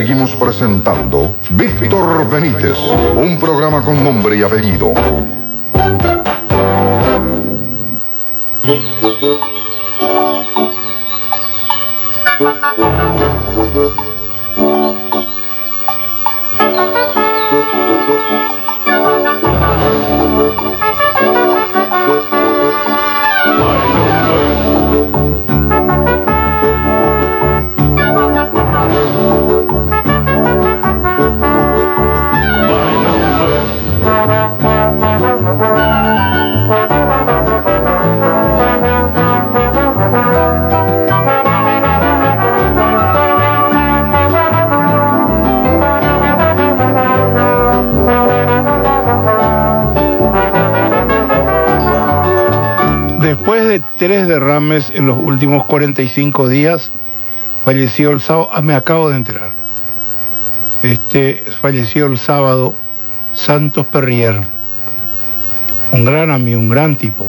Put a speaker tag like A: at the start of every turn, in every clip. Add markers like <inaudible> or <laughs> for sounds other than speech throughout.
A: seguimos presentando Víctor Benítez, un programa con nombre y apellido.
B: De tres derrames en los últimos 45 días, falleció el sábado, ah, me acabo de enterar, este, falleció el sábado Santos Perrier, un gran amigo, un gran tipo,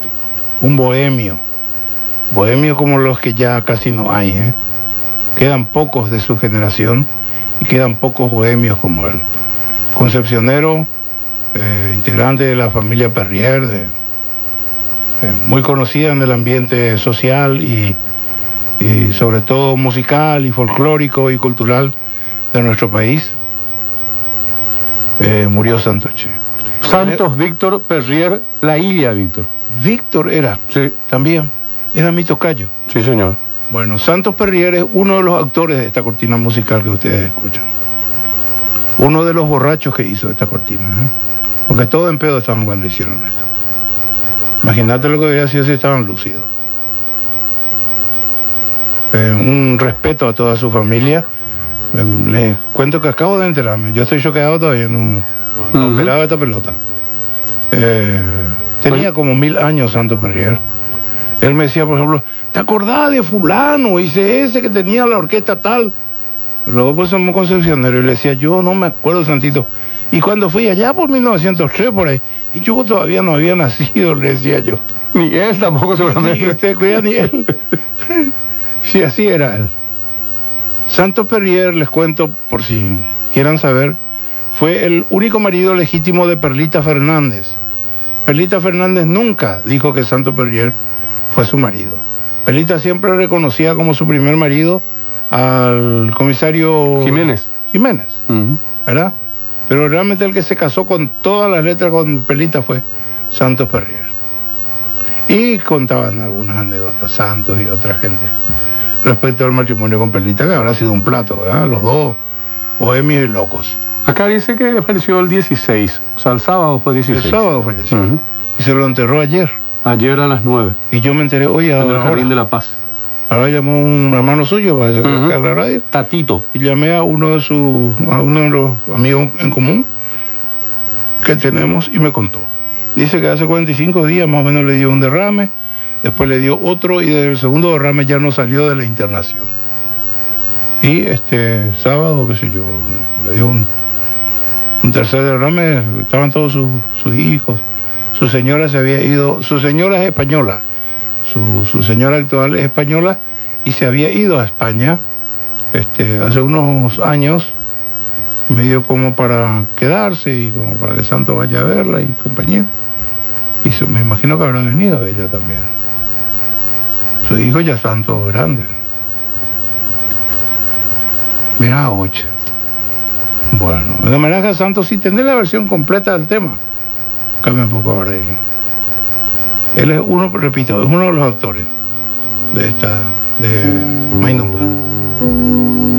B: un bohemio, bohemio como los que ya casi no hay, ¿eh? quedan pocos de su generación y quedan pocos bohemios como él. Concepcionero, eh, integrante de la familia Perrier, de, muy conocida en el ambiente social y, y sobre todo musical y folclórico y cultural de nuestro país. Eh, murió Santoche.
C: Santos Víctor Perrier, la Ilia Víctor.
B: Víctor era,
C: Sí,
B: también, era mi tocayo.
C: sí, señor.
B: Bueno, Santos Perrier es uno de los actores de esta cortina musical que ustedes escuchan. Uno de los borrachos que hizo esta cortina. ¿eh? Porque todos en pedo estaban cuando hicieron esto. Imagínate lo que hubiera sido si estaban lúcidos. Eh, un respeto a toda su familia. Eh, les cuento que acabo de enterarme. Yo estoy choqueado todavía, no, no
C: Ujú.
B: esperaba esta pelota. Eh, tenía como mil años Santos Perrier. Él me decía, por ejemplo, ¿te acordás de fulano? Dice ese que tenía la orquesta tal. Luego pues somos concepcioneros y le decía, yo no me acuerdo, Santito. Y cuando fui allá por 1903 por ahí, y yo todavía no había nacido, le decía yo.
C: Ni él tampoco
B: Ni
C: seguramente.
B: usted cuida ni él. <laughs> Sí, así era él. Santos Perrier, les cuento por si quieran saber, fue el único marido legítimo de Perlita Fernández. Perlita Fernández nunca dijo que Santos Perrier fue su marido. Perlita siempre reconocía como su primer marido al comisario
C: Jiménez.
B: Jiménez. ¿verdad? Pero realmente el que se casó con todas las letras con Perlita fue Santos Perrier. Y contaban algunas anécdotas, Santos y otra gente, respecto al matrimonio con Perlita, que habrá sido un plato, ¿verdad? Los dos, bohemios y locos.
C: Acá dice que falleció el 16, o sea, el sábado fue 16.
B: El sábado falleció. Y se lo enterró ayer.
C: Ayer a las 9,
B: Y yo me enteré, oye,
C: en el Jardín de la Paz.
B: Ahora llamó un hermano suyo para
C: Ujú.
B: a la radio.
C: Tatito.
B: y llamé a uno de sus a uno de los amigos en común que tenemos y me contó. Dice que hace 45 días más o menos le dio un derrame, después le dio otro y del segundo derrame ya no salió de la internación. Y este sábado, qué sé yo, le dio un, un tercer derrame, estaban todos sus, sus hijos, su señora se había ido, su señora es española, su, su señora actual es española y se había ido a España este, hace unos años, medio como para quedarse y como para que Santo vaya a verla y compañía. Y su- me imagino que habrá venido ella también. Sus hijos ya están todos grandes. Mira, ocho. Bueno, de manera que Santos sí tendré la versión completa del tema. Cambia un poco ahora ahí. Él es uno, repito, es uno de los autores de esta, de My Number.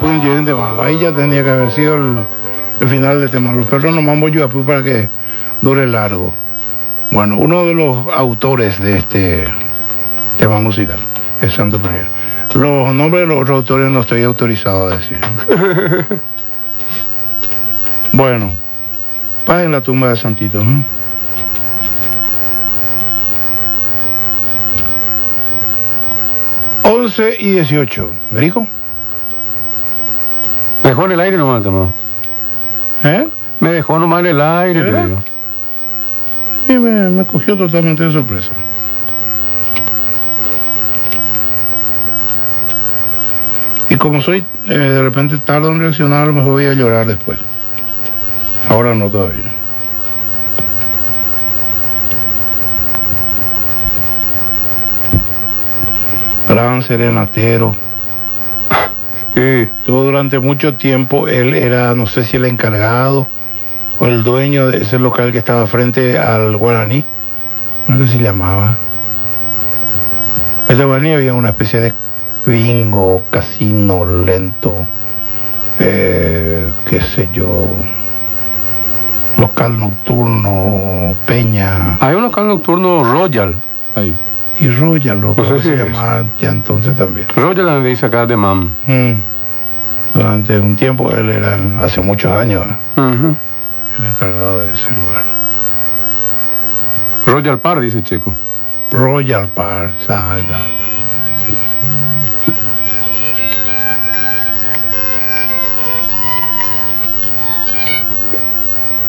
B: Yuyapú en de ya tenía que haber sido el, el final de tema. Los perros no mambo Yuyapú para que dure largo. Bueno, uno de los autores de este tema musical es Santo Pereira. Los nombres de los otros autores no estoy autorizado a decir. <laughs> bueno, paz en la tumba de Santito. ¿eh? 11 y 18. ¿Verico?
C: Me dejó en el aire nomás, tomado.
B: ¿Eh?
C: Me dejó nomás en el aire, digo.
B: Y me, me cogió totalmente de sorpresa. Y como soy, eh, de repente tardo en reaccionar, a lo mejor voy a llorar después. Ahora no todavía. Gran serenatero.
C: Sí.
B: Durante mucho tiempo, él era, no sé si el encargado o el dueño de ese local que estaba frente al Guaraní. ¿Cómo es que se llamaba? Ese Guaraní había una especie de bingo, casino lento, eh, qué sé yo, local nocturno, peña
C: Hay un local nocturno Royal. Ahí.
B: Y Royal, lo
C: No sé
B: que
C: si
B: se
C: es.
B: llamaba ya entonces también.
C: Royal donde dice acá de Mam.
B: Mm. Durante un tiempo él era, hace muchos años.
C: Ujú.
B: el encargado de ese lugar.
C: Royal Par, dice Checo.
B: Royal Park, exacto.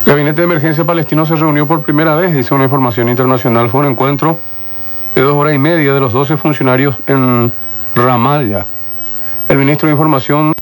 C: El Gabinete de Emergencia Palestino se reunió por primera vez, dice una información internacional. Fue un encuentro de dos horas y media de los 12 funcionarios en Ramallah. El ministro de Información